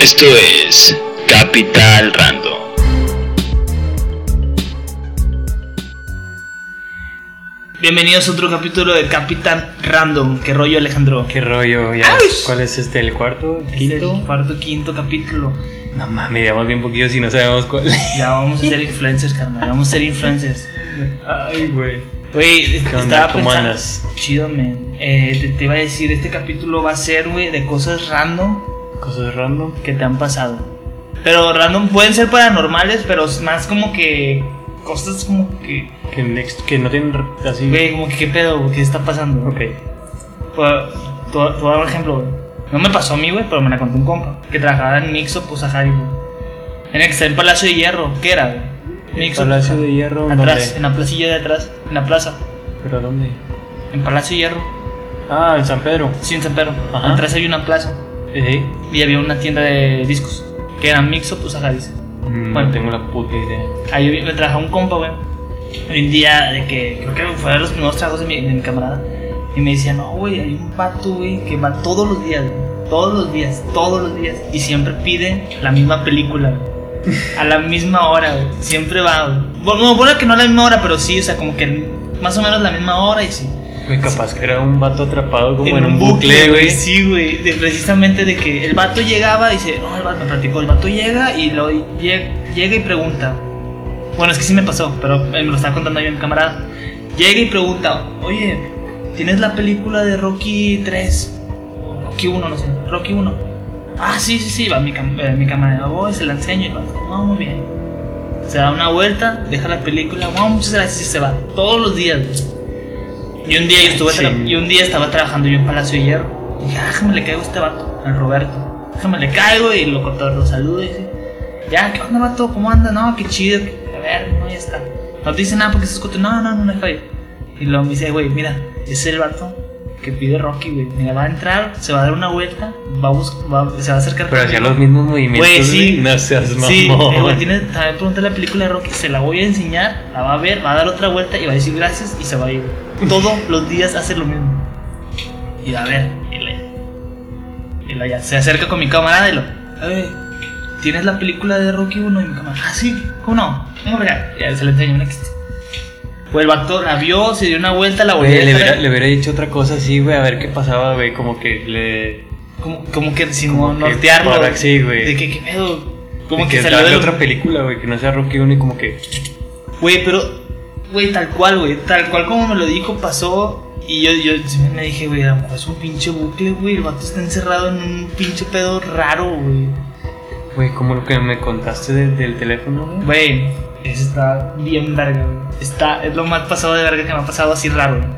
Esto es Capital Random. Bienvenidos a otro capítulo de Capitán Random. ¿Qué rollo, Alejandro? ¿Qué rollo? ¿Ya? ¿Cuál es este? ¿El cuarto? Es ¿Quinto? el cuarto, quinto capítulo. No mames, llevamos bien poquillo si no sabemos cuál. Ya vamos a ser influencers, carnal. Vamos a ser influencers. Ay, güey. Güey, estaba ¿Cómo pensando. andas? Chido, man. Eh, te, te iba a decir, este capítulo va a ser, güey, de cosas random Cosas random. que te han pasado. Pero random pueden ser paranormales, pero es más como que cosas como que, Que, next, que no tienen así. güey, como que qué pedo, qué está pasando. Ok. Te voy a dar un ejemplo, güey. No me pasó a mí, güey, pero me la contó un compa. Que trabajaba en Mixo, pues a. En el que está Palacio de Hierro. ¿Qué era, güey? Mixo. Palacio de Hierro. Atrás, ¿dónde? en la placilla de atrás, en la plaza. ¿Pero dónde? En Palacio de Hierro. Ah, en San Pedro. Sí, en San Pedro. Ajá. Atrás había una plaza. ¿Eh? Y había una tienda de discos. Que era Mixo, pues a Javi. Mm, Bueno. No tengo la puta idea. Ahí me trabajaba un compa, güey. Un día de que creo que fue de los primeros trabajos de mi, de mi camarada. Y me decía, no, güey, hay un pato, güey, que va todos los días, güey. Todos los días, todos los días. Y siempre pide la misma película, güey. A la misma hora, güey. Siempre va, güey. Bueno, no, bueno que no a la misma hora, pero sí, o sea, como que más o menos la misma hora y sí. Güey, capaz que era un vato atrapado como en, un bucle, güey. Sí, güey. de- Precisamente de que el vato llegaba y dice, no, el vato me platicó. El vato llega y lo llega, llega y pregunta. Bueno, es que sí me pasó, pero me lo estaba contando yo mi camarada. Llega y pregunta, oye, ¿tienes la película de Rocky 3? O Rocky 1, no sé. Rocky 1. Ah, sí, sí, sí, va mi, cam eh, mi camarada. Voy, se la enseño y vato, no, muy bien. Se da una vuelta, deja la película, wow, muchas gracias y se va. Todos los días, güey. Y un día yo estuve Sí. y un día estaba trabajando yo en Palacio de Hierro. Y dije, ah, déjame le caigo a este vato, al Roberto. Déjame le caigo y lo lo saludo y dice, ya, ¿qué onda, vato? ¿Cómo anda? No, qué chido. A ver, no, ya está. No te dice nada porque se escucha. No, no, no, no deja ir. Y luego me dice, güey, mira, ese es el vato que pide Rocky, güey. Mira, va a entrar, se va a dar una vuelta, va a bus- va- se va a acercar. Pero hacía los mismos movimientos. Güey, sí. No seas mamón. Sí, güey, tiene, también pregunté la película de Rocky, se la voy a enseñar, la va a ver, va a dar otra vuelta y va a decir gracias y se va a ir. Todos los días hace lo mismo. Y a ver, y la, ya se acerca con mi camarada y lo, "Eh, ¿tienes la película de Rocky 1? Y mi camarada, ah, sí, ¿cómo no? Venga, verá. Y ya se la enseñó una Pues el vato la vio, se dio una vuelta, la volvió a le, hubiera, le hubiera dicho otra cosa así, güey, a ver qué pasaba, güey. Como que le. como, como que sin Como que nortearlo. para- sí, güey. De que, ¿qué pedo? Como de que, que salió del- otra película, güey, que no sea Rocky 1 y como que. Güey, pero, güey, tal cual, güey, tal cual como me lo dijo, pasó. Y yo, yo me dije, güey, a lo mejor es un pinche bucle, güey. El vato está encerrado en un pinche pedo raro, güey. Güey, como lo que me contaste del, del teléfono, güey. Güey, eso está bien verga, güey. Está, es lo más pasado de verga que me ha pasado así raro, güey.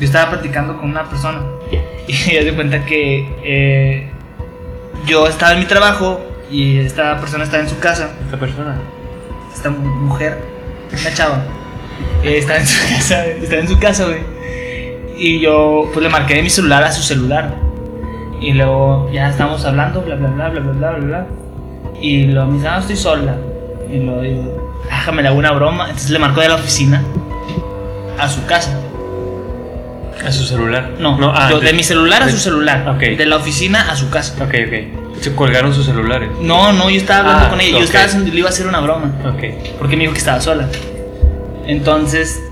Yo estaba platicando con una persona y ella se cuenta que eh, yo estaba en mi trabajo y esta persona estaba en su casa. Esta persona. esta mu- mujer, una chava, eh, estaba en su casa, estaba en su casa, güey. Y yo, pues le marqué de mi celular a su celular. Y luego ya estábamos hablando, bla, bla, bla, bla, bla, bla, bla. Y luego me dice, no, estoy sola. Y luego digo, déjame le hago una broma. Entonces le marcó de la oficina a su casa. ¿A su celular? No, no ah, yo, de, de, mi celular a de, su celular. Okay. De la oficina a su casa. Ok, ok. ¿Se colgaron sus celulares? No, no, yo estaba hablando ah, con ella. Okay. Yo estaba haciendo, le iba a hacer una broma. Ok. Porque me dijo que estaba sola. Entonces,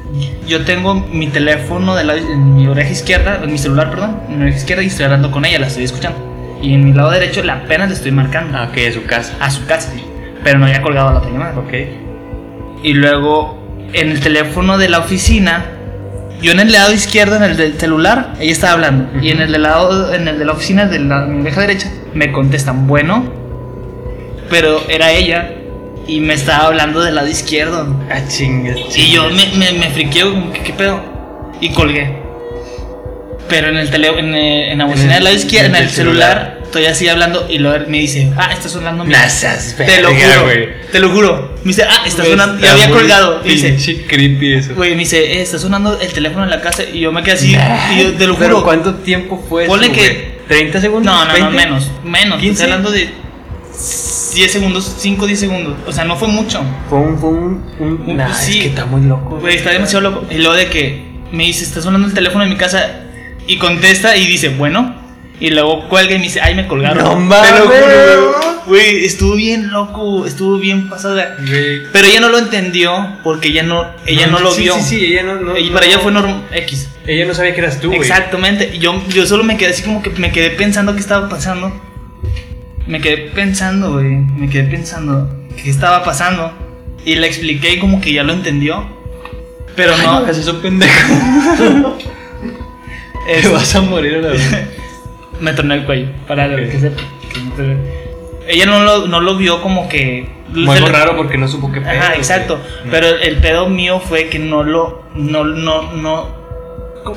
yo tengo mi teléfono de la, en mi oreja izquierda, en mi celular, perdón, en mi oreja izquierda y estoy hablando con ella, la estoy escuchando. Y en mi lado derecho la apenas le estoy marcando Ah, ok, a su casa. a su casa, pero no había colgado la otra llamada. Ok. Y luego, en el teléfono de la oficina, yo en el lado izquierdo, en el del celular, ella estaba hablando. Y en el del lado, en el de la oficina, de la mi oreja derecha, me contestan, bueno, pero era ella y me estaba hablando del lado izquierdo. Ah, chingas. Y yo me, me, me friqué, como que qué pedo. Y colgué. Pero en el tele, en, eh, en la bocina el- del lado izquierdo, en el el celular, estoy así hablando y luego me dice, ah, está sonando mi. Nasas, Te lo juro, güey. te lo juro. Me dice, ah, está Güey, sonando. Y está había muy colgado. Y dice, creepy eso. güey, me dice, eh, está sonando el teléfono en la casa. Y yo me quedé así. y yo te lo Pero juro. ¿cuánto tiempo fue Ponle eso, que- güey? ¿30 segundos? No, no, no, ¿20? menos. Menos. Estoy 15. hablando de 10 segundos, 5, 10 segundos. O sea, no fue mucho. Fue un. Fue un, un- Un- nah, sí. es que está muy loco. Güey, está demasiado loco. Y luego de que me dice, está sonando el teléfono en mi casa y contesta y dice, bueno. Y luego cuelga y me dice, ay, me colgaron. No lo mames. güey. Estuvo bien loco, estuvo bien pasada. Pero ella no lo entendió porque ella no, ella no, lo sí, vio. Sí, sí, ella no. no Y no- para ella fue normal X. Ella no sabía que eras tú, güey. Exactamente. Y yo, yo solo me quedé así como que me quedé pensando qué estaba pasando. Me quedé pensando, güey. Me quedé pensando qué estaba pasando. Y le expliqué y como que ya lo entendió. Pero Ay, no. hagas eso, pendejo. es- Te vas a morir a la vez. me torné el cuello. Para Ok. que sepa. no Ella no lo, no lo vio como que. Le- raro porque no supo qué pedo. Ajá, exacto. No. Pero el pedo mío fue que no lo. No, no, no.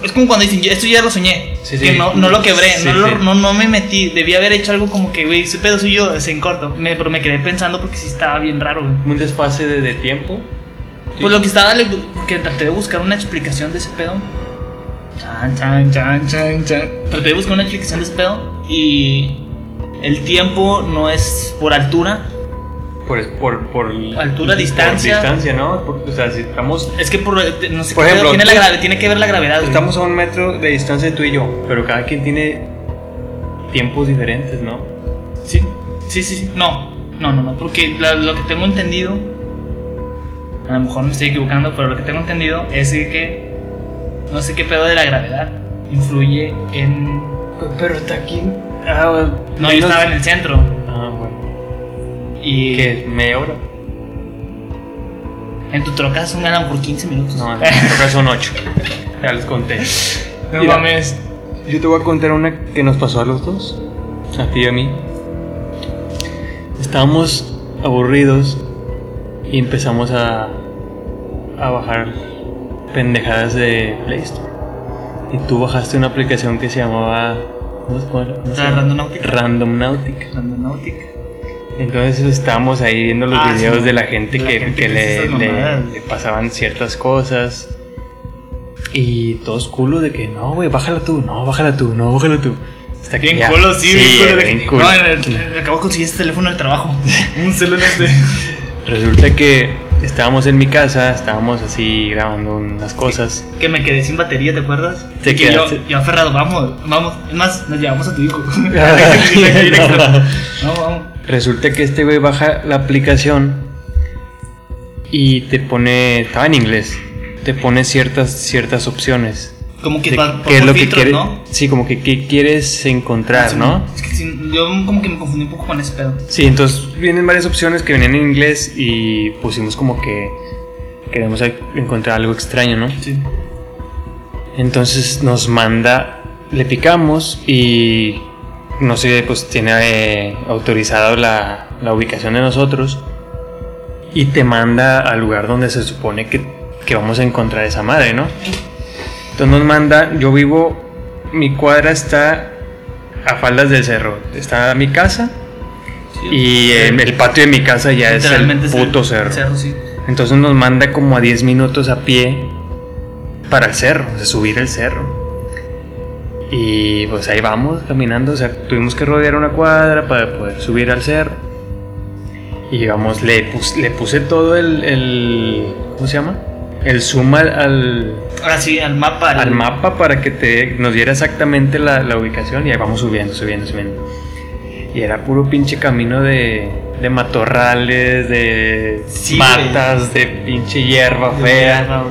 Es como cuando dicen, esto ya lo soñé. Sí, que sí. no, no lo quebré, Sí, no, lo- no, no me metí. Debí haber hecho algo como que, güey, ese pedo soy yo, es en corto. Me, pero me quedé pensando porque sí estaba bien raro, güey. Un desfase de, de tiempo. Pues lo que estaba, que traté de buscar una explicación de ese pedo. Chan, chan, chan, chan, chan. Traté de buscar una explicación de ese pedo. Y el tiempo no es por altura. Por, por, por Altura, distancia. Por distancia, ¿no? Por- o sea, si estamos, Es que por, no sé Por qué pedo ejemplo, tiene, la grave- tiene que ver la gravedad. güey. estamos a un metro de distancia tú y yo, pero cada quien tiene tiempos diferentes, ¿no? Sí, sí, sí, sí. No, no, no, no. Porque la- lo que tengo entendido, a lo mejor me estoy equivocando, pero lo que tengo entendido es de que no sé qué pedo de la gravedad influye en. Pero está aquí. Ah, No, yo estaba en el centro Ah, bueno. Y ¿Qué? ¿Media hora? en tu troca son ganan por 15 minutos. No, en total son ocho. Ya les conté. no Mira. mames. Yo te voy a contar una que nos pasó a los dos, a ti y a mí. Estábamos aburridos y empezamos a, a bajar pendejadas de Play Store. Y tú bajaste una aplicación que se llamaba. ¿Cómo se llama? Randonautica. Randonautica. Randonautica. Entonces estábamos ahí viendo los Ah, videos sí, de la gente de la que, gente que que le, le- le pasaban ciertas cosas. Y todos culos de que no, güey, bájala tú, no, bájala tú, no, bájala tú. Hasta que Bien ya- culo, sí, bien culo. de bien que- culo. No, acabo de conseguir este teléfono del trabajo. Un celular este. Resulta que estábamos en mi casa, estábamos así grabando unas cosas. Que me quedé sin batería, ¿te acuerdas? Te que yo, yo aferrado, vamos, vamos. Es más, nos llevamos a tu hijo. No, vamos. Resulta que este güey baja la aplicación y te pone, estaba en inglés, te pone ciertas, ciertas opciones. Como que va por qué es lo que quieres, ¿no? sí, como que qué quieres encontrar, Sí, ¿no? Es que sí, yo como que me confundí un poco con ese pedo. Sí, entonces vienen varias opciones que venían en inglés y pusimos como que queremos encontrar algo extraño, ¿no? Sí. Entonces nos manda, le picamos y no sé, pues tiene eh, autorizado la, la ubicación de nosotros y te manda al lugar donde se supone que, que vamos a encontrar esa madre, ¿no? Entonces nos manda, yo vivo, mi cuadra está a faldas del cerro, está mi casa y el, el patio de mi casa ya es el puto cerro. cerro, sí. Entonces nos manda como a 10 minutos a pie para el cerro, o sea, subir el cerro. Y pues ahí vamos caminando, o sea, tuvimos que rodear una cuadra para poder subir al cerro. Y llegamos, le, pus- le puse todo el, el- ¿Cómo se llama? El zoom al, al, Ahora sí, al mapa. al mapa para que te, nos diera exactamente la, la ubicación. Y ahí vamos subiendo, subiendo, subiendo. Y era puro pinche camino de, de matorrales, de Sí, matas, de pinche hierba fea.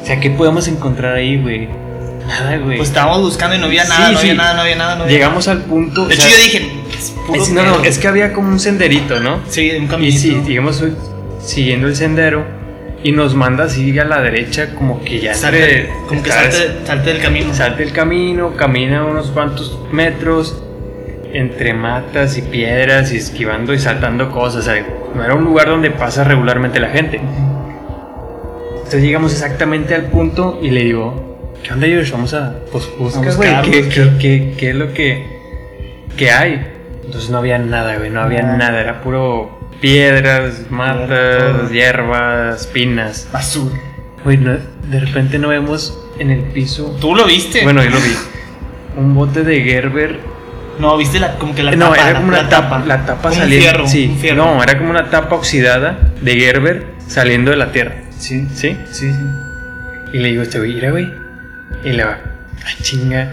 O sea, ¿qué podemos encontrar ahí, güey? Nada, güey. Pues estábamos buscando y no había Sí, nada, no sí. había nada, no había nada, no había Llegamos al punto. De hecho, sea, yo dije, es puro es, no, no, es que había como un senderito, ¿no? Sí, un Y caminito. sí, digamos, siguiendo el sendero y nos manda así a la derecha, como que ya Salte- entre- como que salte, salte del camino. Salte el camino, camina unos cuantos metros entre matas y piedras y esquivando y saltando cosas. o sea, no era un lugar donde pasa regularmente la gente. Entonces llegamos exactamente al punto y le digo, ¿qué onda Josh? Vamos a pues, A buscar, güey, ¿qué, qué- qué- qué es lo que, que hay? Entonces no había nada, güey, no había Nada. nada, era puro piedras, matas, hierbas, pinas. Basura. Güey, no- de repente no vemos en el piso ¿Tú lo viste? bueno, yo lo vi. Un bote de Gerber. No, viste la, como que la no, tapa. era la- como una la tapa. La tapa Como un saliendo. fierro, sí, un fierro. no, era como una tapa oxidada de Gerber saliendo de la tierra. Sí, ¿Sí? sí, sí. Y le digo a este güey, mira, güey. Y le va, ay, chinga.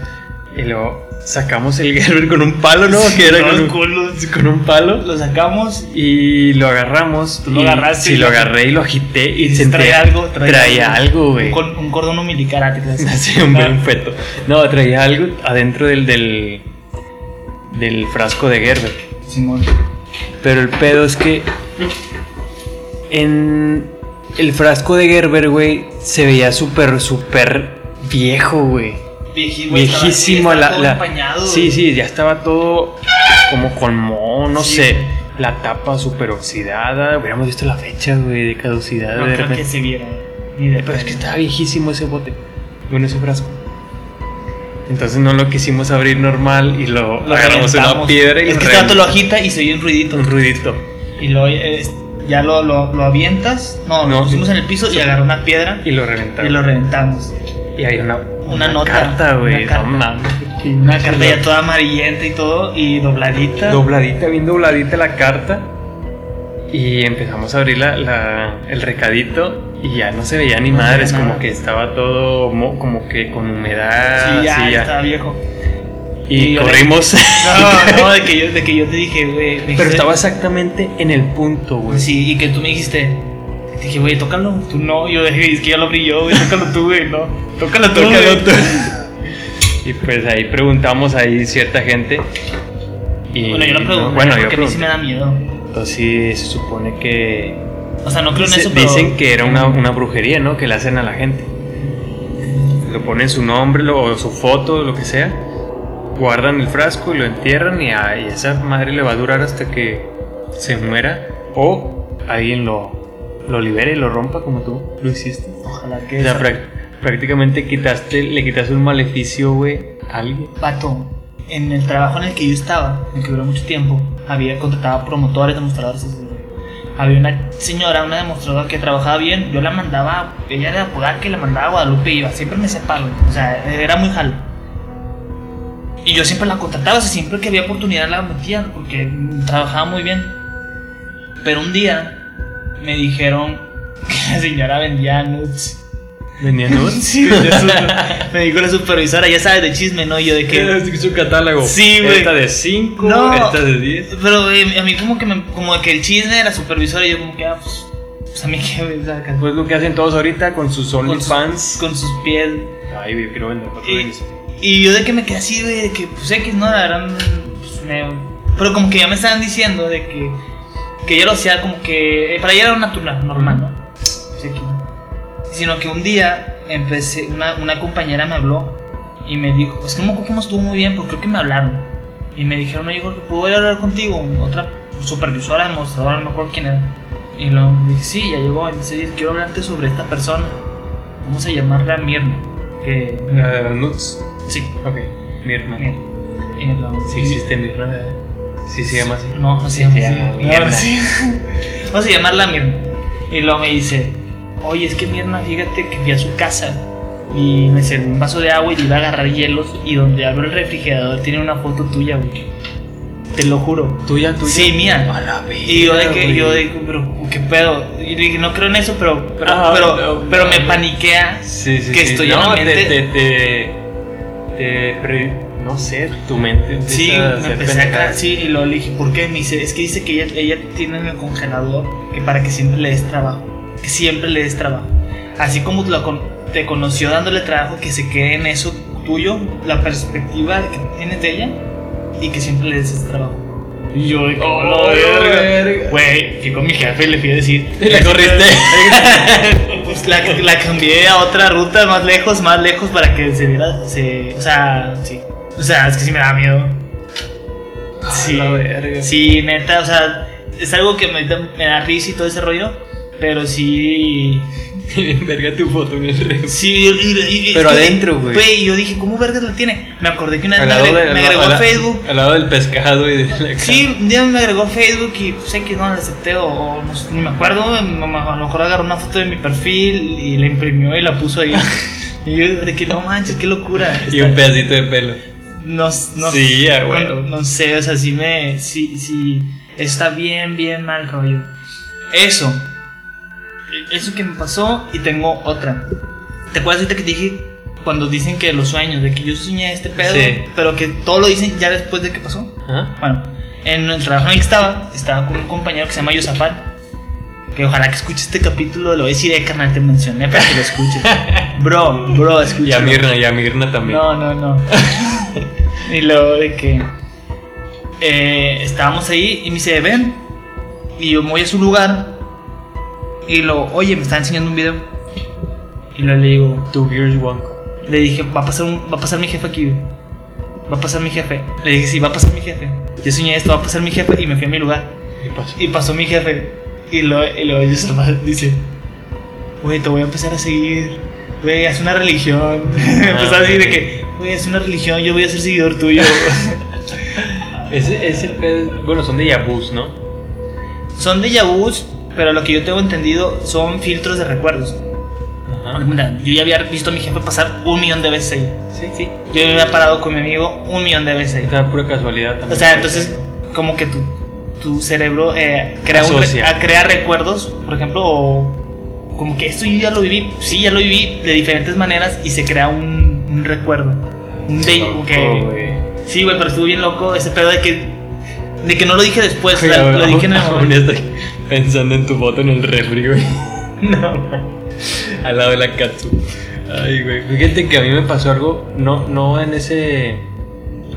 Y luego sacamos el Gerber con un palo, ¿no? Que era con un, culo. con un palo. Lo sacamos Y lo agarramos. Tú lo agarraste Sí, lo agarré y lo agité. Y, y traía algo. Traía, algo, güey. Un, un cordón umbilical. ¿te crees? Así, un, un feto. No, traía algo adentro del, del, del frasco de Gerber. Simón. Pero el pedo es que en el frasco de Gerber, güey, se veía súper, súper viejo, güey. Viejísimo. estaba La, la- empañado, sí, güey. sí, ya estaba todo como con moho, no Sí, sé. güey. La tapa súper oxidada. Hubiéramos visto la fecha, güey, de caducidad. No de creo que se viera. Ni de Pero es que estaba viejísimo ese bote. Bueno, ese frasco. Entonces no lo quisimos abrir normal y lo, Lo agarramos una reventamos. piedra y Es lo que todo lo agita y se oye un ruidito. un ruidito. Y luego eh, ya lo, lo, lo avientas. No, No, lo pusimos en el piso y agarró una piedra Y lo y reventamos. lo reventamos. Y hay una, Una nota, carta, güey. una carta. No mames. Una carta ya toda amarillenta y todo y dobladita. Dobladita, bien dobladita la carta. Y empezamos a abrir la, la- el recadito y ya no se veía ni No madres, como nada. que estaba todo mo- como que con humedad. sí, ya, ya. estaba viejo. Y, Y yo le- corrimos. No, no, de que yo, de que yo te dije, güey. Pero dijiste- estaba exactamente en el punto, güey. Sí, y que tú me dijiste. Dije, güey, tócalo. Tú no, yo dije, es que ya lo abrí yo, güey, tócalo tú, güey, no. Tócalo tú, Tócalo güey. tú. Y pues ahí preguntamos ahí cierta gente. Y Bueno, yo no pregunto, bueno, yo porque a mí sí pregunté. me da miedo. Entonces sí se supone que O sea, no creo en eso, pero. Dicen que era una, una brujería, ¿no? Que le hacen a la gente. Le ponen su nombre lo- o su foto, lo que sea. Guardan el frasco y lo entierran y a y esa madre le va a durar hasta que se muera. O alguien lo, lo libere y lo rompa como tú lo hiciste. Ojalá que. O sea, prácticamente quitaste, le quitaste un maleficio, güey, a alguien. Vato, en el trabajo en el que yo estaba, en el que duró mucho tiempo, había contratado promotores, demostradores. güey. Había una señora, una demostradora que trabajaba bien. Yo la mandaba, ella era de y la mandaba a Guadalupe y iba. Siempre me separo, o sea, era muy jalo. Y yo siempre la contrataba, o sea, siempre que había oportunidad la metía porque trabajaba muy bien. Pero un día me dijeron que la señora vendía nudes. Venía nudes. Sí, vendía me dijo la supervisora, ya sabes de chisme, ¿no? Y yo de que. Su catálogo. Sí, güey. Esta de 5, No. esta de 10. Pero eh, a mí como que me, como que el chisme de la supervisora y yo como que ah, pues, pues a mí que sea, que- Pues lo que hacen todos ahorita con sus con, OnlyFans. con sus pies. Ay, güey, quiero vender Y, y yo de que me quedé así, güey, de que pues X, no, la verdad, pues, me- pero como que ya me estaban diciendo de que, que ella lo hacía como que, eh, para ella era una natural, normal, ¿no? Sino que un día empecé, una, una compañera me habló y me dijo, es que no me acuerdo cómo estuvo muy bien, porque creo que me hablaron. Y me dijeron, oye, Jorge, ¿puedo ir a hablar contigo? Otra supervisora, demostradora, no me acuerdo quién era. Y lo dije, sí, ya llegó. Y me dice, quiero hablarte sobre esta persona. Vamos a llamarla Mirna. Que, de las nudes. sí, Ok. Mirna. Mirna. Y Sí existe Mirna, ¿verdad? Sí se llama así. No, no se Sí, llama se Mirna. sí. Vamos a llamarla Mirna. Y luego me dice, oye, es que Mirna, fíjate que fui a su casa y me serví un vaso de agua y le iba a agarrar hielos y donde abro el refrigerador tiene una foto tuya, güey. Te lo juro. ¿Tuya, tuya? Sí, mía. A la verga, Y yo de que, güey. yo de que, pero, ¿qué pedo? Y dije, no creo en eso, pero, pero, Ah, pero, no, pero no. me paniquea Sí, sí, que sí. estoy no, en la te, te, te, te pre- no sé, tu mente Sí, a empecé a sí, y le dije, ¿por qué? Me dice, es que dice que ella, ella tiene en el congelador que para que siempre le des trabajo, que siempre le des trabajo. Así como lo con- te conoció dándole trabajo, que se quede en eso tuyo, la perspectiva que tienes de ella, y que siempre le des ese trabajo. Y yo, de que, Oh, "Oh, verga". Güey, fui con mi jefe y le fui a decir. La corriste. Pues la, la cambié a otra ruta más lejos, más lejos para que se viera. Se, o sea, sí. O sea, es que sí me da miedo. Sí, la verga. sí, neta, o sea, es algo que me, da- me da risa y todo ese rollo. Pero sí. Verga tu foto en el refri. Sí, y- y- y- Pero adentro, güey. Güey, yo dije, ¿cómo vergas la tiene? Me acordé que una vez Al me lado, agregó, de- me al agregó lado- a Facebook. Al lado del pescado y de la Sí, un día me agregó a Facebook y pues que no la acepté o, o no sé, ni me acuerdo, a lo mejor agarró una foto de mi perfil y la imprimió y la puso ahí. y yo de que no manches, qué locura. Y un pedacito de pelo. No, no, Sí, no, no sé, o sea, sí me, sí, sí, está bien, bien mal rollo. Eso, eso que me pasó y tengo otra. ¿Te acuerdas ahorita que te dije cuando dicen que los sueños, de que yo soñé este pedo, Sí. pero que todo lo dicen ya después de que pasó. Bueno, en el trabajo en el que estaba, estaba con un compañero que se llama Yosafat. Que ojalá que escuche este capítulo, lo voy a decir, eh, carnal, te mencioné para que lo escuches. bro, bro, Y escucha. a Mirna, y a Mirna también. No, no, no. y luego de que eh, estábamos ahí y me dice, ven. Y yo me voy a su lugar. Y lo, oye, me está enseñando un video. Y luego le digo, Two Gears One. le dije, va a pasar, un- va a pasar mi jefe aquí. Va a pasar mi jefe. Le dije, sí, va a pasar mi jefe. Yo soñé esto, va a pasar mi jefe. Y me fui a mi lugar. ¿Qué pasó? Y pasó mi jefe. Y lo, y ellos nomás dice, güey, te voy a empezar a seguir. Güey, es una religión. Empezó a decir de que, güey, es una religión, yo voy a ser seguidor tuyo. Ese, ese pedo- bueno, son de Yabus, ¿no? son de vus, pero lo que yo tengo entendido son filtros de recuerdos. Ajá. Mira, yo ya había visto a mi jefe pasar un millón de veces ahí. Sí, sí. Yo ya había parado con mi amigo un millón de veces ahí. Está pura casualidad O también. sea, entonces, como que tu, tu cerebro eh, crea, un ah, crea recuerdos, por ejemplo, o como que esto yo ya lo viví, sí, ya lo viví de diferentes maneras y se crea un, un recuerdo. Un de, Loco, que- güey. sí, güey, pero estuvo bien loco ese pedo de que, de que no lo dije después, o Güey, sea, aún- lo dije en el momento. pensando en tu foto en el refri, güey. No, al lado de la katsu. Ay, güey. Fíjate que a mí me pasó algo, no, no en ese.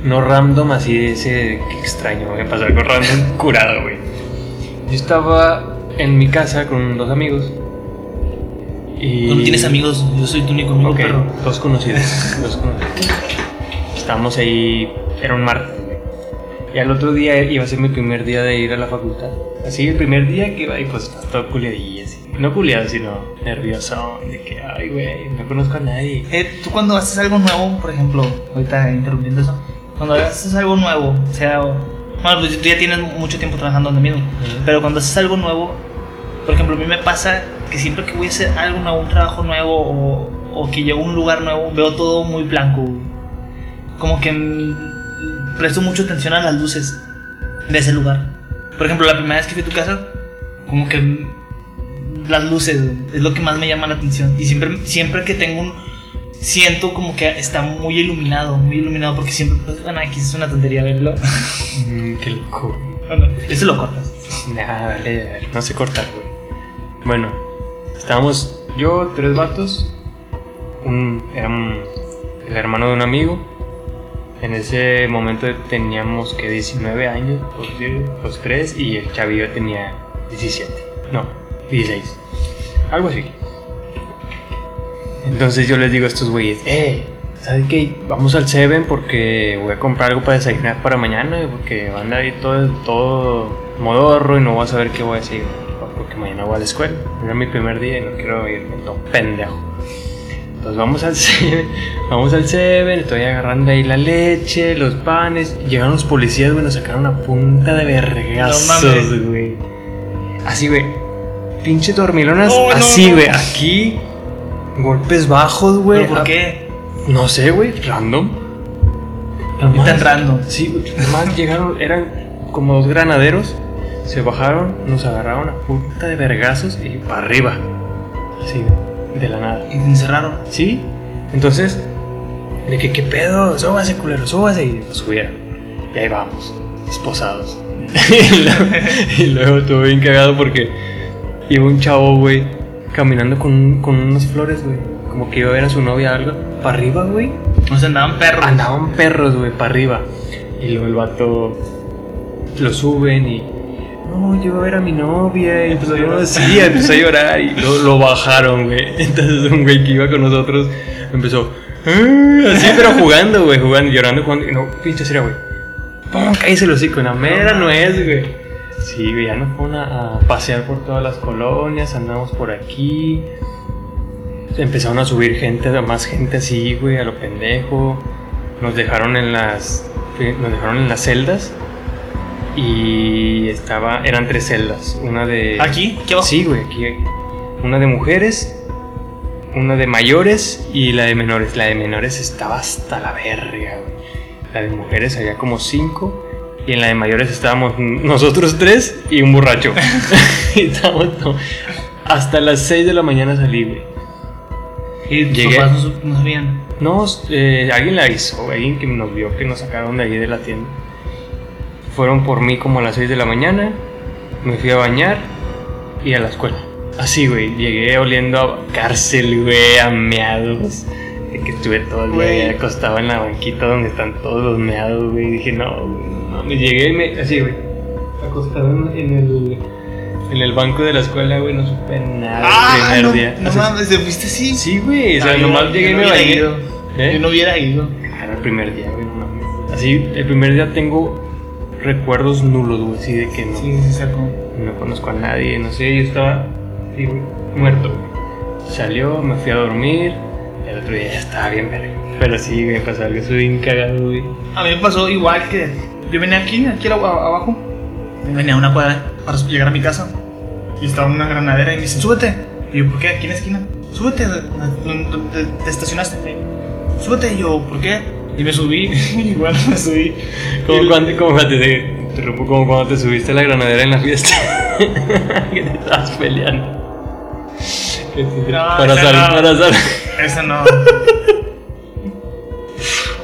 No random, así de ese que extraño. Me pasó algo random curado, güey. Yo estaba en mi casa con dos amigos. Y. Tú no tienes amigos, yo soy tu único amigo, Ok, perro. dos conocidos. dos conocidos. Estábamos ahí, era un martes. Y al otro día iba a ser mi primer día de ir a la facultad. Así, el primer día que iba y pues todo culiadillo, así. No culiado, sino nervioso. De que, ay, güey, no conozco a nadie. Eh, tú cuando haces algo nuevo, por ejemplo, ahorita interrumpiendo eso, cuando haces algo nuevo, o sea, bueno, pues tú ya tienes mucho tiempo trabajando donde mismo, Ujú. pero cuando haces algo nuevo, por ejemplo, a mí me pasa que siempre que voy a hacer algo nuevo, un trabajo nuevo o, o que llego a un lugar nuevo, veo todo muy blanco. güey. Como que presto mucha atención a las luces de ese lugar. Por ejemplo, la primera vez que fui a tu casa, como que las luces güey, es lo que más me llama la atención. Y siempre, siempre que tengo un. Siento como que está muy iluminado, muy iluminado, porque siempre. pues, bueno, aquí es una tontería verlo. Mm, qué loco. Bueno, eso lo cortas. Dale, dale, no sé cortar, güey. Bueno, estábamos yo, tres vatos, un, era un- el hermano de un amigo. En ese momento teníamos que 19 años, decir, los tres, y el chavillo tenía 17, no, 16, algo así. Entonces yo les digo a estos güeyes, eh, ¿sabes qué? Vamos al Seven porque voy a comprar algo para desayunar para mañana, porque van a ir todo, todo modorro y no voy a saber qué voy a hacer, porque mañana voy a la escuela. Era mi primer día y no quiero irme todo pendejo. Entonces vamos al Seven, vamos al Seven, estoy agarrando ahí la leche, los panes. Llegaron los policías, güey, nos sacaron una punta de vergazos, mames. güey. Así, güey. Pinche dormilonas, No, no, así, no. güey. Aquí, golpes bajos, güey. ¿Pero por Ah, qué? No sé, güey, random. Ni tan random. Sí, güey, nomás llegaron, eran como dos granaderos. Se bajaron, nos agarraron a punta de vergazos y para arriba. Así, de la nada. Y te encerraron. ¿Sí? Entonces, de que, ¿qué pedo? Súbase, culero, súbase. Y nos subieron. Y ahí vamos, esposados. y, luego, y luego estuvo bien cagado porque iba un chavo, güey, caminando con, con unas flores, güey. Como que iba a ver a su novia algo. Para arriba, güey. O sea, andaban perros. Andaban perros, güey, para arriba. Y luego el vato lo suben y. No, yo iba a ver a mi novia. Y empezó a llorar. Sí, empezó a llorar y lo, lo bajaron, güey. Entonces un güey que iba con nosotros empezó. "Ah", Así, pero jugando, güey, jugando, llorando, jugando. Y no, pinche serio, güey. ¡Pum! Cállese el hocico, la mera no es, güey. Sí, güey, ya nos fueron a, a pasear por todas las colonias, andamos por aquí. Empezaron a subir gente, más gente así, güey, a lo pendejo. Nos dejaron en las. Nos dejaron en las celdas. Y estaba. Eran tres celdas. Una de. ¿Aquí? ¿Aquí abajo? Sí, güey, aquí. Una de mujeres. Una de mayores y la de menores. La de menores estaba hasta la verga, güey. La de mujeres había como cinco. Y en la de mayores estábamos nosotros tres y un borracho. y estábamos no, hasta las 6 de la mañana salí, güey. Y Llegué- papás no, no sabían. No, eh, alguien la hizo, alguien que nos vio que nos sacaron de ahí de la tienda. Fueron por mí como a las 6 de la mañana, me fui a bañar y a la escuela. Así, güey, llegué oliendo a cárcel, güey, a meados. Que estuve todo el día acostado en la banquita donde están todos los meados, güey. Dije, no, no mames. Llegué y me. Así, güey, acostado en, el. En el banco de la escuela, güey, no supe nada el primer no, día. no mames, ¿te fuiste así? Sí, güey, o sea, Ah, nomás no- llegué y me bañé. ¿Eh? Yo no hubiera ido. Claro, el primer día, güey, no mames. Así, el primer día tengo recuerdos nulos, güey, así de que no, Sí, sí, sacó. no conozco a nadie, no sé, yo estaba muerto. Salió, me fui a dormir, el otro día ya estaba bien verga. Pero sí, me pasó algo, soy bien cagado, güey. A mí me pasó igual que yo venía aquí, aquí ab- abajo. Venía a una cuadra para llegar a mi casa. Y estaba una granadera y me dicen, súbete. Y yo, ¿por qué? Aquí en la esquina. Súbete, te, te estacionaste. Súbete. Y yo, ¿por qué? Y me subí. bueno, me subí. Como cuando, como cuando te, como cuando te subiste a la granadera en la fiesta. que te estabas peleando. Te- No, para esa sal, no. para sal. Esa no.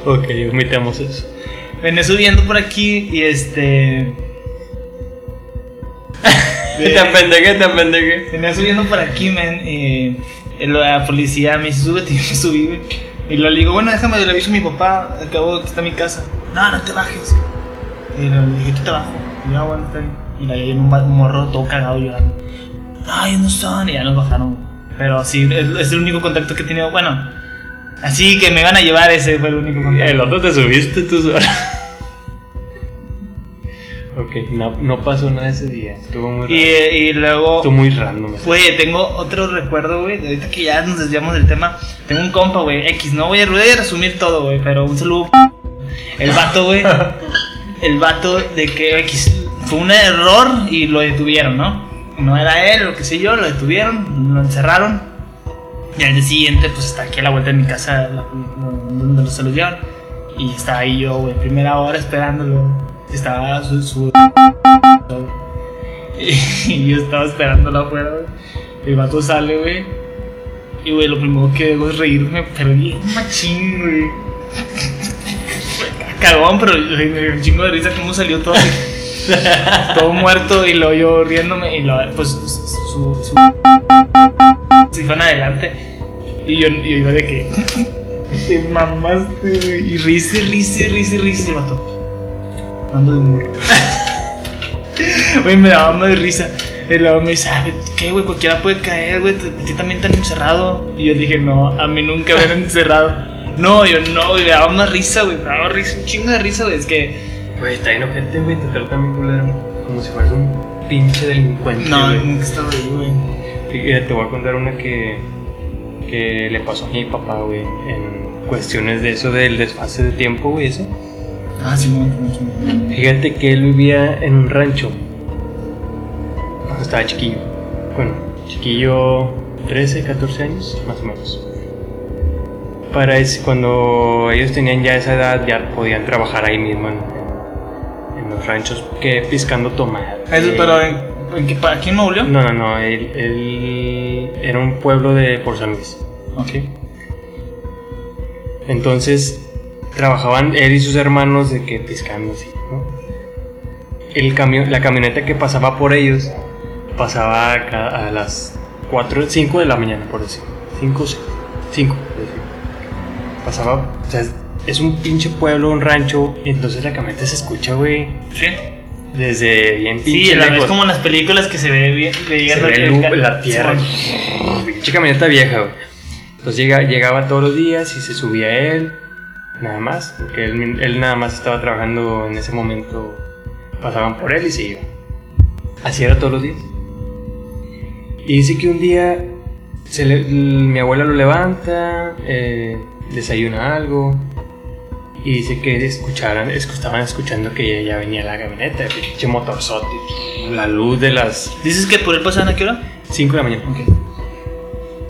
Ok, omitamos eso. Venía subiendo por aquí y este. Te apendejé, te apendejé. Venía subiendo por aquí, men. Y la policía me dice, súbete. Y me subí. Y le digo, bueno, déjame, le aviso a mi papá. Acabo, aquí está mi casa. No, no te bajes. Y le dije, tú te bajo. Y yo, "Ah, bueno, está bien. Y la vi en un, morro todo cagado llorando. Ellos no son. Y ya nos bajaron. Pero sí, es, el único contacto que he tenido. Bueno, así que me van a llevar, ese fue el único contacto. El otro te subiste tú solo. ok, no, no pasó nada ese día. Estuvo muy raro. Y, y luego. Estuvo muy random. ese. Güey, tengo otro recuerdo, güey. Ahorita que ya nos desviamos del tema. Tengo un compa, güey. X, no voy a, voy a resumir todo, güey. Pero un saludo. El vato, güey. El vato de que X fue un error y lo detuvieron, ¿no? No era él, lo que sé yo, lo detuvieron, lo encerraron. Y al día siguiente, pues está aquí a la vuelta de mi casa, donde lo se lo llevaron. Y estaba ahí yo, güey, primera hora esperándolo. Estaba su. su y yo estaba esperándolo afuera, güey. El vato sale, güey. Y, güey, lo primero que hago es reírme, pero bien machín, güey. Cagón, pero un chingo de risa cómo salió todo. todo muerto y lo yo riéndome y lo, pues su, su, se fueron adelante y yo, yo iba de que te mamaste güey y risa risa risa risa el vato ando de humor güey me daba más de risa y luego me dice, "Ah, ¿qué, güey? Cualquiera puede caer, güey. A ti también te han encerrado. Y yo dije, no, a mí nunca me han encerrado. No, yo no, güey. Me daba más risa, güey. Me daba risa, un chingo de risa, güey. Es que, Güey, está bien ojete, güey. Te trata bien culero. Como si fueras un pinche delincuente. no, güey. nunca estaba ahí, güey. Fíjate, te voy a contar una que, que le pasó a mi papá, güey, en cuestiones de eso del desfase de tiempo, güey, eso. Ah, sí, no, no, no. Fíjate que él vivía en un rancho cuando estaba chiquillo. Bueno, chiquillo, 13, 14 años, más o menos. Para ese, cuando ellos tenían ya esa edad, ya podían trabajar ahí mismo en, en los ranchos, que piscando tomate. Eso, pero ¿en, en aquí en Nuevo León? No, no, no, él, él era un pueblo de por San Luis. Ok. Entonces trabajaban él y sus hermanos de que pescando así, ¿no? El camión, la camioneta que pasaba por ellos pasaba a, las 4, 5 de la mañana, por decir. 5, 5, por decir. Pasaba, o sea, es, es un pinche pueblo, un rancho, y entonces la camioneta se escucha, güey, Sí. desde bien pinche Sí, la lejos. como en las películas que se ve bien. Se llegando ve el- la tierra. Sí, Pinche camioneta vieja, güey. Entonces llega, llegaba todos los días y se subía él, nada más, porque él, él nada más estaba trabajando en ese momento. Pasaban por él y se iba. Así era todos los días. Y dice que un día se le- mi abuela lo levanta, eh, desayuna algo. Y dice que escucharan, escu- estaban escuchando que ya venía la camioneta, el pinche motorzote, la luz de las ¿Dices que por él pasaban a qué hora? 5 de la mañana.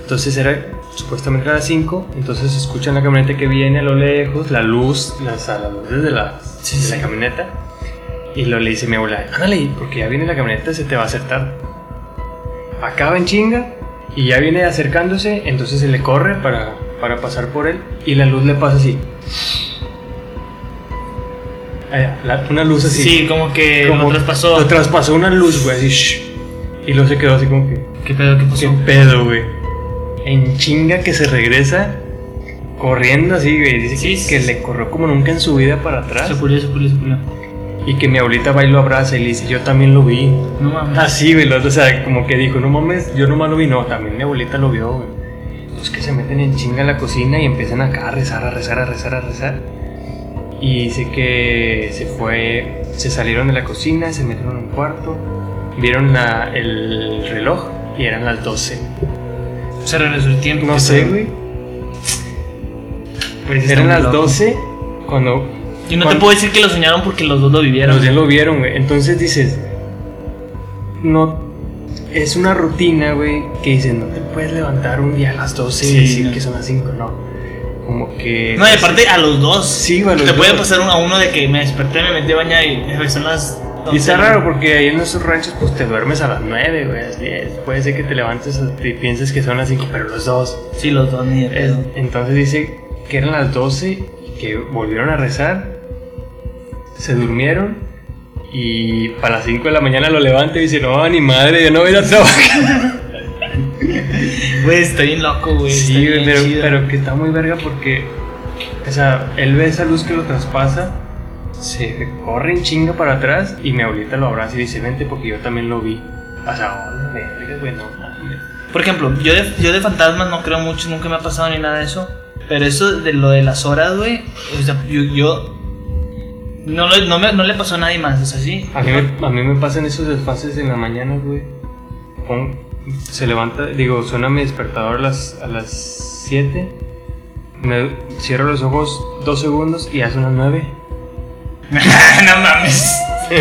Entonces era supuestamente a las 5, entonces escuchan la camioneta que viene a lo lejos, la luz, las, a las luces de la, Sí, de sí. la camioneta. Y lo le dice mi abuela, ándale, porque ya viene la camioneta, se te va a hacer tarde. Acaba en chinga Y ya viene acercándose, entonces se le corre para, para pasar por él y la luz le pasa así. La- una luz así. Sí, como que como- lo traspasó. Lo traspasó una luz, güey, así. shh. Y luego se quedó así como que. ¿Qué pedo? ¿Qué ¿Qué pasó? pedo, güey? En chinga que se regresa corriendo así, güey. Dice Sí, que, sí, que sí. le corrió como nunca en su vida para atrás. Se culió, se culió, se culió. Y que mi abuelita va y lo abraza y le dice, yo también lo vi. No mames. Así, güey, o sea, como que dijo, no mames, yo nomás lo vi, no, también mi abuelita lo vio, güey. Entonces que se meten en chinga a la cocina y empiezan acá a rezar, a rezar, a rezar, a rezar. Y dice que se fue, se salieron de la cocina, se metieron en un cuarto, vieron la- el reloj y eran las 12. Se regresó el tiempo. No ¿qué sé, güey. Pues Eran las loco. 12 cuando... Y no te puedo decir que lo soñaron porque los dos lo vivieron. Los ya lo vieron, güey. Entonces dices, no, es una rutina, güey, que dices, no te puedes levantar un día a las 12 Sí, y decir no. que son las 5, no. Como que... No, y aparte a los dos. Sí, güey, Te puede dos. pasar uno- a uno de que me desperté, me metí a bañar y son las. Y está 11. raro porque ahí en nuestros ranchos pues te duermes a las 9, güey, a las 10. Puede ser que te levantes y pienses que son las 5, pero los dos. Sí, los dos, ni de Es-. Entonces dice que eran las 12 y que volvieron a rezar, se durmieron y para las 5 de la mañana lo levanta y dice, no, ni madre, yo no voy a ir a trabajar. Güey, está bien loco, güey. Sí, güey, pero, pero que está muy verga porque, o sea, él ve esa luz que lo traspasa, se corre en chinga para atrás y mi abuelita lo abraza y dice, vente porque yo también lo vi. O sea, oh, verga, güey, no mames. Por ejemplo, yo de, yo de fantasmas no creo mucho, nunca me ha pasado ni nada de eso. Pero eso de lo de las horas, güey, o sea, yo, yo no, no, me, no le pasó a nadie más, o sea, sí. A mí, me, a mí me pasan esos desfases en la mañana, güey. Se levanta, digo, suena mi despertador a las, a las 7. Me cierro los ojos dos segundos y hace unas 9. no mames. Sí,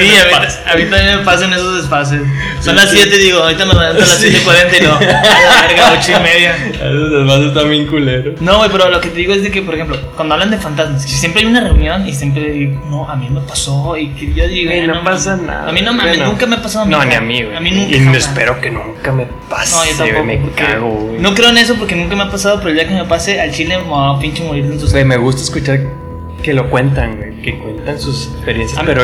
a mí, a mí también me pasan esos desfases. Son las 7, digo, ahorita me levanto a las Sí. 7.40 y no. A la verga, 8 y media. Esos desfases están bien culeros. No, güey, pero lo que te digo es de que, por ejemplo, cuando hablan de fantasmas, siempre hay una reunión y siempre digo, no, a mí me pasó y que yo digo, Güey, "Eh, no mames". pasa nada. A mí no mames, Bueno. nunca me ha pasado a mí. No, ni a mí, güey. A mí nunca. Y jamás. espero que nunca me pase. No, yo tampoco. Me cago, güey. No creo en eso porque nunca me ha pasado, pero el día que me pase al chile me va a pinche morir de entusiasmo. Güey, me gusta escuchar que lo cuentan. Que cuentan sus experiencias. A Pero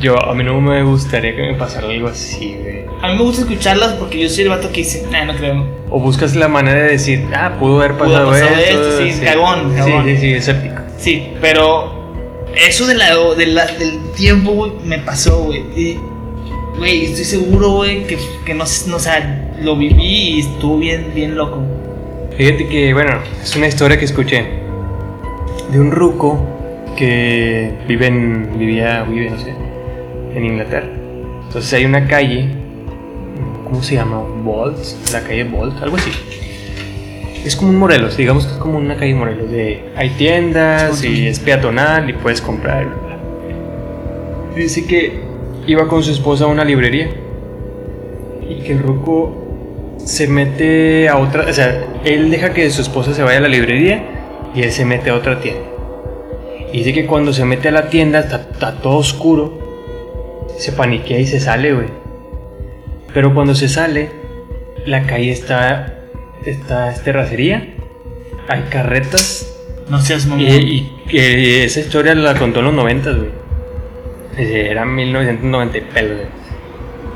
yo, a mí no me gustaría que me pasara algo así, güey. A mí me gusta escucharlas porque yo soy el vato que dice, nah, no creo. O buscas la manera de decir, ah, pudo haber Pudo pasado, haber pasado esto. esto, sí, cagón, cagón. Sí, sí, sí, escéptico. Sí, pero eso de la, de la- del tiempo, güey, me pasó, güey. Güey, estoy seguro, güey, que, que no, no, o sea, lo viví y estuvo bien, bien loco. Fíjate que, bueno, es una historia que escuché de un ruco que vive en, vivía, vive, no sé, en Inglaterra. Entonces hay una calle, ¿cómo se llama? Bolt, la calle Bolt, algo así. Es como un Morelos, digamos que es como una calle Morelos. De, hay tiendas y es peatonal y puedes comprar. Dice que iba con su esposa a una librería y que el ruco se mete a otra, o sea, él deja que su esposa se vaya a la librería y él se mete a otra tienda. Y dice que cuando se mete a la tienda está, está todo oscuro, se paniquea y se sale, güey. Pero cuando se sale, la calle está, está es terracería, hay carretas No seas mamón. y, y que esa historia la contó en los 90, güey. Eh, Era 1990 y pelos, güey.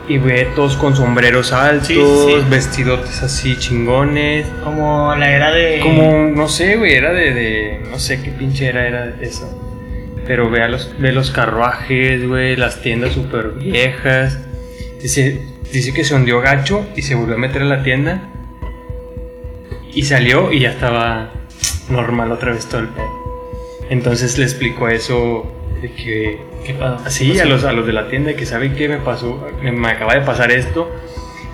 Y ve todos con sombreros altos, Sí, sí. vestidotes así chingones. Como la era de. Como, no sé, güey, era de, de- No sé qué pinche era, era de eso. Pero ve, a los, ve los carruajes, güey, las tiendas súper viejas. Dice, dice que se hundió gacho y se volvió a meter a la tienda. Y salió y ya estaba normal otra vez todo el pedo. Entonces le explicó eso de que ¿Qué a los, a los de la tienda que saben que me pasó, me, me acaba de pasar esto.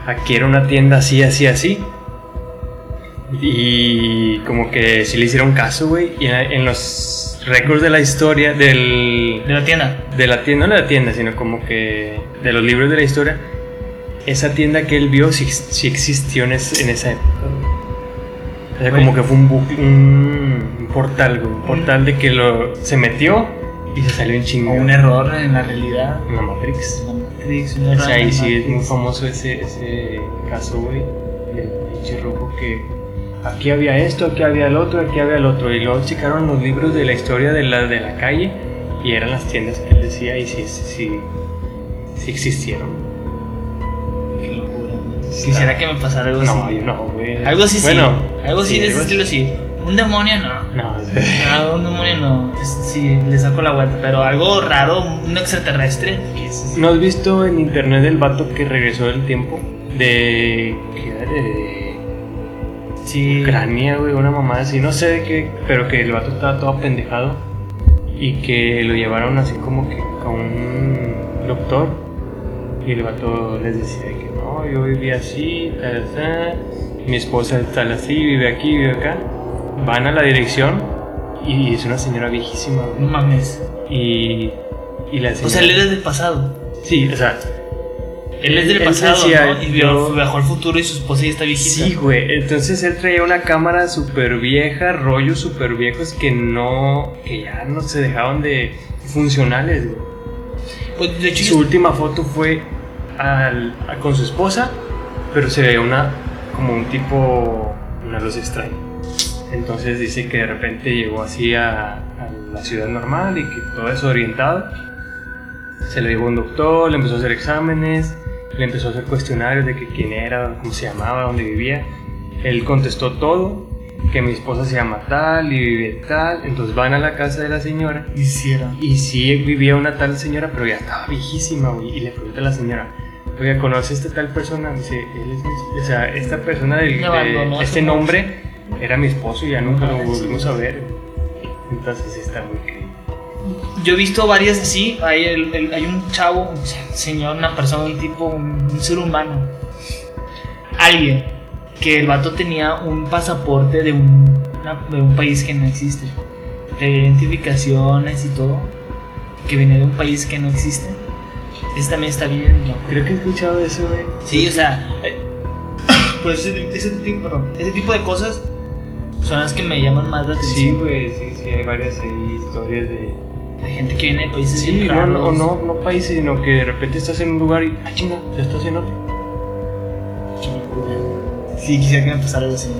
Aquí era una tienda así, así, así. Y como que sí le hicieron caso, güey. Y en, en los récords de la historia del, De la tienda. de la tienda, no de la tienda, sino como que de los libros de la historia, esa tienda que él vio sí, sí existió en, ese- en esa época. O sea, como que fue un, un, un portal, güey, un portal de que lo, se metió Y se salió un O chingo. un error en la realidad. En la Matrix. La Matrix, un O error sea, en ahí sí es muy famoso ese, ese caso, güey. Del pinche rojo que aquí había esto, aquí había el otro, aquí había el otro. Y luego checaron los libros de la historia de la, de la calle y eran las tiendas que él decía y sí, sí, sí, sí existieron. Qué locura. Quisiera que me pasara algo No, así. no, güey. Algo así bueno, sí. Algo así de ese estilo sí. Un demonio no. No, No, un demonio no. Sí, le saco la vuelta. Pero algo raro, un extraterrestre. ¿qué es? ¿No has visto en internet el vato que regresó del tiempo? De. ¿Qué era? De. Sí. Ucrania, güey, una mamada así, no sé de qué, pero que el vato estaba todo pendejado y que lo llevaron así como que a un doctor y el vato les decía que no, yo viví así, tal, tal, mi esposa tal así, vive aquí, vive acá. Van a la dirección y es una señora viejísima, No mames. Y, y la señora... O sea, él es del pasado. Sí, o sea, Él es del Él pasado, decía, ¿no? Y vio, viajó al futuro y su esposa ya está viejita. Sí, güey. Entonces él traía una cámara súper vieja, rollos súper viejos que no. que ya no se dejaban de funcionales, güey. Pues de hecho, Su última foto fue al- a- con su esposa, pero se ve una. como un tipo. una luz extraña. Entonces dice que de repente llegó así a, a la ciudad normal y que todo desorientado. Se lo llevó un doctor, le empezó a hacer exámenes, le empezó a hacer cuestionarios de que quién era, cómo se llamaba, dónde vivía. Él contestó todo, que mi esposa se llama tal y vive tal. Entonces van a la casa de la señora hiciera. y sí vivía una tal señora, pero ya estaba viejísima, güey. Y le pregunta a la señora, oiga, ¿conoce a esta tal persona? Dice, él es mi- o sea, esta persona del, de este nombre era mi esposo y ya nunca lo sí. volvimos a ver. Entonces está muy creíble. Yo he visto varias así. Hay, el- el- hay un chavo, un se- señor, una persona, un tipo, un, un ser humano. Alguien que el vato tenía un pasaporte de un, una- de un país que no existe. De identificaciones y todo. Que viene de un país que no existe. Ese también está bien. loco. Creo que he escuchado eso, güey. Sí, o sea, eh, pues ese, ese tipo, perdón, ese tipo de cosas son las que me llaman más la Sí, atención. güey, sí, sí, hay varias ahí historias de... de gente que viene de países Sí, no, raros. no, no, no países, sino que de repente estás en un lugar y, ah, chinga, ya estás en otro. Sí, quisiera que me pasara algo así.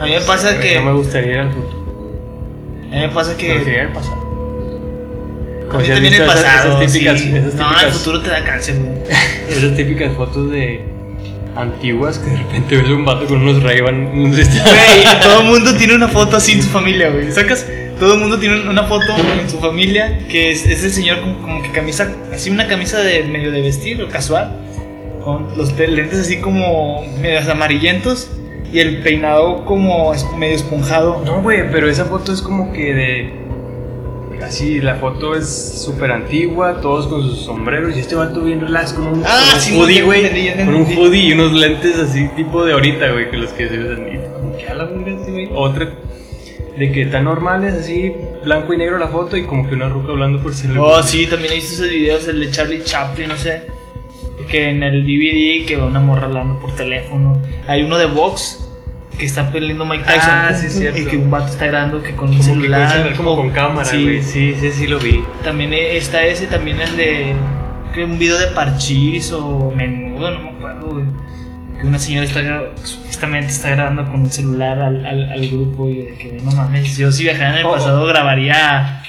A mí me pasa que. No me gustaría ir al futuro. A mí me pasa Me que. gustaría ir al pasado. A Como mí si has también esas- pasado. esas típicas, sí. esas No, el futuro te da cáncer, güey. Esas típicas fotos de antiguas que de repente ves un vato con unos ray Güey, todo el mundo tiene una foto así en su familia, güey. ¿Sacas? Todo el mundo tiene una foto en su familia que es, es el señor como, como que camisa, así una camisa de medio de vestir o casual, con los te- lentes así como medios amarillentos y el peinado como es- medio esponjado. No, güey, pero esa foto es como que de. Así, la foto es súper antigua, todos con sus sombreros y este vato bien relax con un, Ah, con un sí, hoodie, ya güey. Con un hoodie y unos lentes así, tipo de ahorita, güey, que los que se usan. Y como que a la sí, güey. Otra de que tan normales, así, blanco y negro la foto y como que una ruca hablando por celular. Oh, sí, también visto esos videos, el de Charlie Chaplin, no sé. Que en el DVD que va una morra hablando por teléfono. Hay uno de Vox que está peleando Mike Tyson. Ah, sí, cierto. Y que un vato está grabando que con un que celular. como con cámara, Sí. güey. Sí, sí, sí lo vi. También está ese, también el de. Que un video de Parchís o Menudo, no me acuerdo, güey. Que una señora está supuestamente está grabando con un celular al, al, al grupo y de que no mames. Yo si viajara en el Oh, oh. pasado grabaría.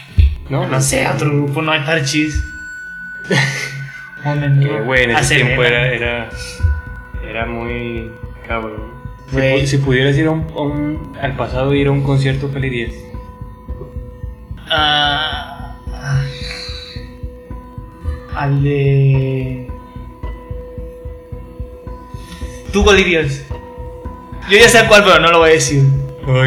¿No? No sé, otro grupo, no hay Parchís. O Menudo. Eh, Güey, en ese Acelera. tiempo era, era, era muy cabrón. Si, pudieras ir a un, a un- al pasado ir a un concierto, ¿cuál irías? Ah, ah, al de. ¿Tú cuál dirías? Yo ya sé cuál, pero no lo voy a decir.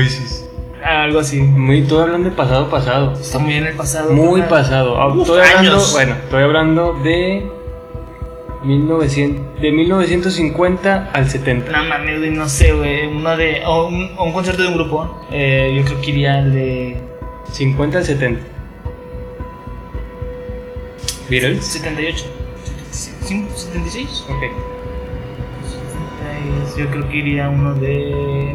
Sí. Algo así. Muy, todo hablando de pasado, pasado. Está muy bien el pasado. Muy ¿verdad? pasado. Ah, Uf, estoy hablando, años. bueno, estoy hablando de 1900, de 1950 al 70. No mames, güey, no sé, güey. Uno de. O un, o un concierto de un grupo. Eh, yo creo que iría al de. 50 al 70. Beatles. 78. ¿75? ¿76? Ok. Yo creo que iría uno de.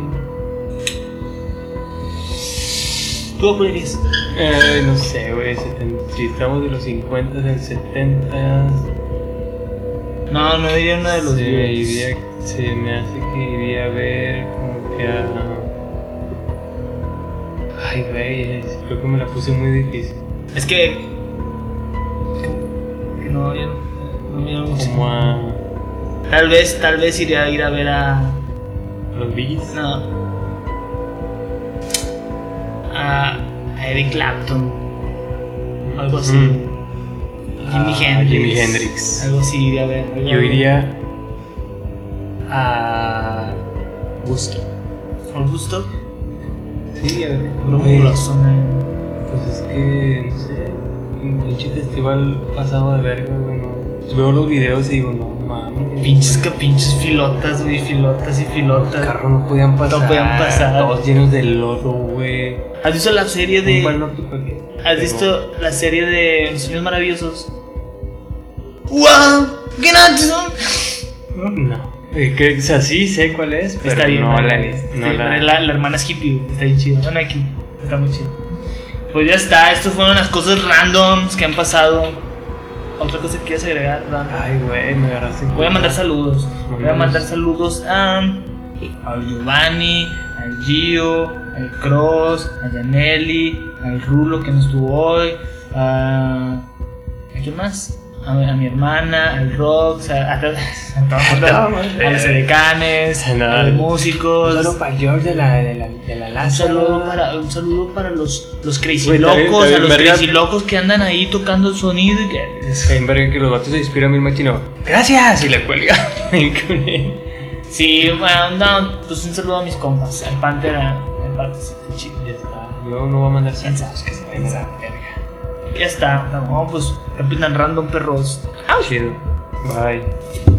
¿Tú cuál? Eh, no sé, güey. Si estamos de los 50, del 70. No, no diría uno de los se, viejos. iría, se me hace que iría a ver como que a. Ay, güey, creo que me la puse muy difícil. Es que. No, yo no, no. Como a. Tal vez, tal vez iría a ir a ver a. a los Beatles. No. A, a Eric Clapton. Algo así. Mm. Jimi A Hendrix. Jimi Hendrix. Algo así iría a ver. algo- Yo iría a. Gusto. ¿Por gusto? Sí, a ver. Pues es que, no sé, un pinche festival pasado de verga, güey, no. Veo los videos y digo, no mames. Pinches que pinches filotas, güey, filotas y Los filotas. carros no podían pasar. No podían pasar. Todos llenos de lodo, güey. ¿Has visto la serie de. ¿Has visto la serie de Los Sueños Maravillosos? ¡Wow! ¿Qué no? No. Eh, que, o sea, sí sé cuál es, pero Está bien, no la Sí, no pero la, la, la hermana es hippie, está bien chido. Bueno, aquí, está muy chido. Pues ya está, estas fueron las cosas randoms que han pasado. Otra cosa que quieras agregar, Dan? Ay, güey, me agarraste. Voy a mandar saludos. Voy a mandar saludos a, al Giovanni, al Gio, al Cross, a Yaneli, al Rulo que no estuvo hoy, a. ¿A quién más? A, a mi hermana, al Rox, a, a, a, A todos, a los edecanes, No. a los músicos. Un saludo para George de la, de la, de la Un saludo para, un saludo para los, los crazy locos, a los verga. crazy locos que andan ahí tocando el sonido y que. En verga que los vatos se inspiran bien machino. Gracias. Y le cuelga. Sí, bueno, no, pues un saludo a mis compas, al Panther, al chido. Yo no voy a mandar ¿Quién saludos. sabe? ¿Quién sabe? Ya está, no, pues Capitán Random Perros. Chido. Bye.